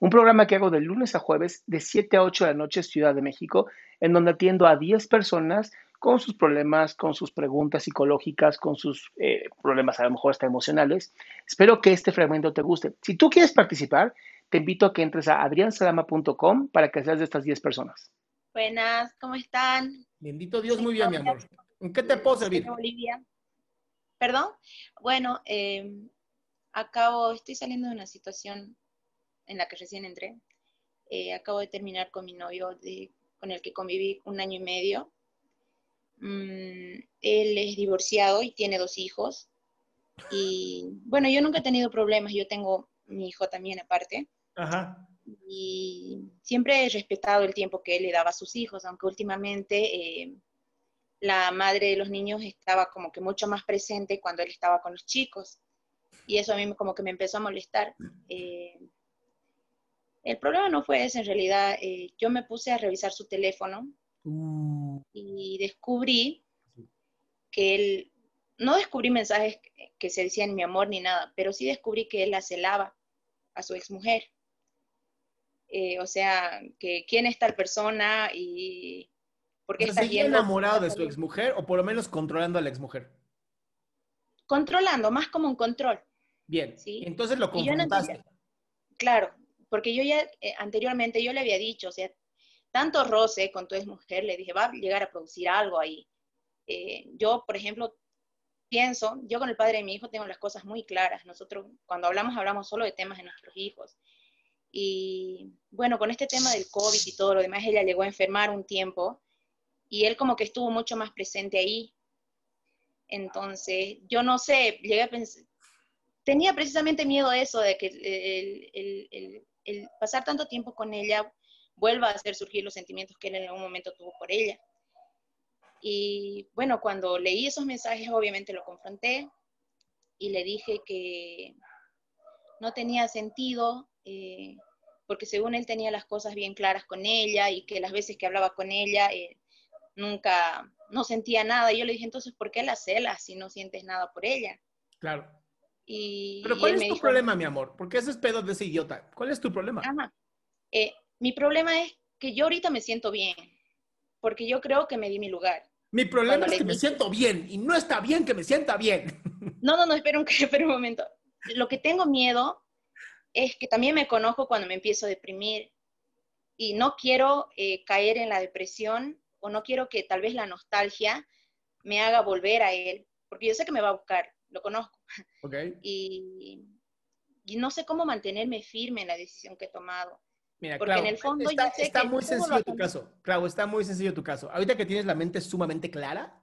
un programa que hago de lunes a jueves de 7 a 8 de la noche Ciudad de México, en donde atiendo a 10 personas con sus problemas, con sus preguntas psicológicas, con sus eh, problemas a lo mejor hasta emocionales. Espero que este fragmento te guste. Si tú quieres participar, te invito a que entres a adriansalama.com para que seas de estas 10 personas. Buenas, ¿cómo están? Bendito Dios, muy bien, mi amor. ¿En qué te puedo servir? Bolivia. ¿Perdón? Bueno, eh, acabo, estoy saliendo de una situación en la que recién entré. Eh, acabo de terminar con mi novio de, con el que conviví un año y medio. Mm, él es divorciado y tiene dos hijos. Y bueno, yo nunca he tenido problemas, yo tengo mi hijo también aparte. Ajá. Y siempre he respetado el tiempo que él le daba a sus hijos, aunque últimamente eh, la madre de los niños estaba como que mucho más presente cuando él estaba con los chicos. Y eso a mí como que me empezó a molestar. Eh, el problema no fue ese, en realidad. Eh, yo me puse a revisar su teléfono Uh, y descubrí que él, no descubrí mensajes que- se decían mi amor ni nada, pero sí descubrí que él la celaba a su exmujer. Eh, o sea, que quién es tal persona y por qué ¿pero está ¿Seguía yendo. enamorado de su exmujer o por lo menos controlando a la exmujer? Controlando, más como un control. Bien, Sí. entonces lo yo no confrontaste. Claro, porque yo ya eh, anteriormente yo le había dicho, o sea, tanto roce con tu mujer, le dije, va a llegar a producir algo ahí. Eh, yo, por ejemplo, pienso, yo con el padre de mi hijo tengo las cosas muy claras. Nosotros cuando hablamos, hablamos solo de temas de nuestros hijos. Y bueno, con este tema del COVID y todo lo demás, ella llegó a enfermar un tiempo y él como que estuvo mucho más presente ahí. Entonces, yo no sé, llegué a pensar, tenía precisamente miedo a eso, de que el, el- el- el pasar tanto tiempo con ella vuelva a hacer surgir los sentimientos que él en algún momento tuvo por ella. Y bueno, cuando leí esos mensajes, obviamente lo confronté y le dije que no tenía sentido, eh, porque según él tenía las cosas bien claras con ella y que las veces que hablaba con ella eh, nunca, no sentía nada. Y yo le dije, entonces, ¿por qué la celas si no sientes nada por ella? Claro. Y, Pero y ¿cuál él es me tu dijo, problema, mi amor? Porque ese es pedo de ese idiota. ¿Cuál es tu problema? Ajá. Eh, mi problema es que yo ahorita me siento bien, porque yo creo que me di mi lugar. Mi problema cuando es que me dije- siento bien y no está bien que me sienta bien. No, no, no, espera un, espera un momento. Lo que tengo miedo es que también me conozco cuando me empiezo a deprimir y no quiero eh, caer en la depresión o no quiero que tal vez la nostalgia me haga volver a él, porque yo sé que me va a buscar, lo conozco, y, y no sé cómo mantenerme firme en la decisión que he tomado. Mira, Porque Clau, en el fondo está, yo sé está que muy sencillo lo tu caso. Clau, está muy sencillo tu caso. Ahorita que tienes la mente sumamente clara,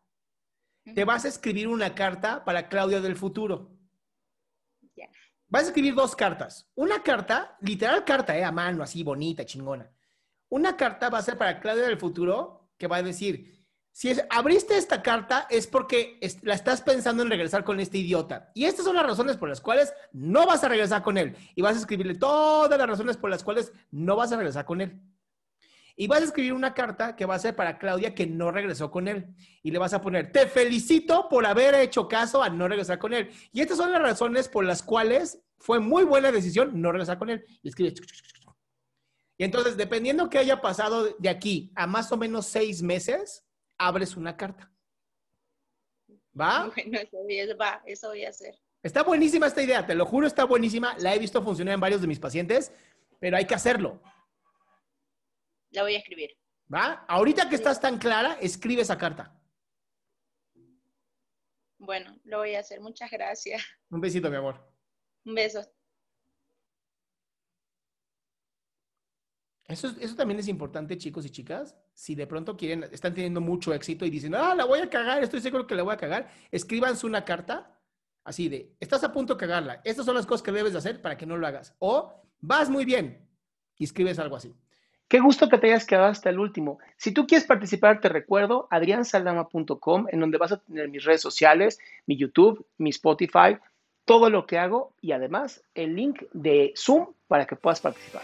te vas a escribir una carta para Claudia del futuro. Ya. Vas a escribir dos cartas. Una carta, literal carta, eh, a mano, así bonita, chingona. Una carta va a ser para Claudia del futuro que va a decir, si abriste esta carta es porque la estás pensando en regresar con este idiota. Y estas son las razones por las cuales no vas a regresar con él. Y vas a escribirle todas las razones por las cuales no vas a regresar con él. Y vas a escribir una carta que va a ser para Claudia que no regresó con él. Y le vas a poner, te felicito por haber hecho caso a no regresar con él. Y estas son las razones por las cuales fue muy buena decisión no regresar con él. Y escribe. Y entonces, dependiendo que haya pasado de aquí a más o menos seis meses, abres una carta. ¿Va? Bueno, eso voy a, va, eso voy a hacer. Está buenísima esta idea, te lo juro, está buenísima. La he visto funcionar en varios de mis pacientes, pero hay que hacerlo. La voy a escribir. ¿Va? Ahorita que estás tan clara, escribe esa carta. Bueno, lo voy a hacer. Muchas gracias. Un besito, mi amor. Un beso. Eso, eso también es importante, chicos y chicas. Si de pronto quieren, están teniendo mucho éxito y dicen, ah, la voy a cagar, estoy seguro que la voy a cagar, escríbanse una carta así de, estás a punto de cagarla, estas son las cosas que debes de hacer para que no lo hagas. O vas muy bien y escribes algo así. Qué gusto que te hayas quedado hasta el último. Si tú quieres participar, te recuerdo adriansaldama.com, en donde vas a tener mis redes sociales, mi YouTube, mi Spotify, todo lo que hago y además el link de Zoom para que puedas participar.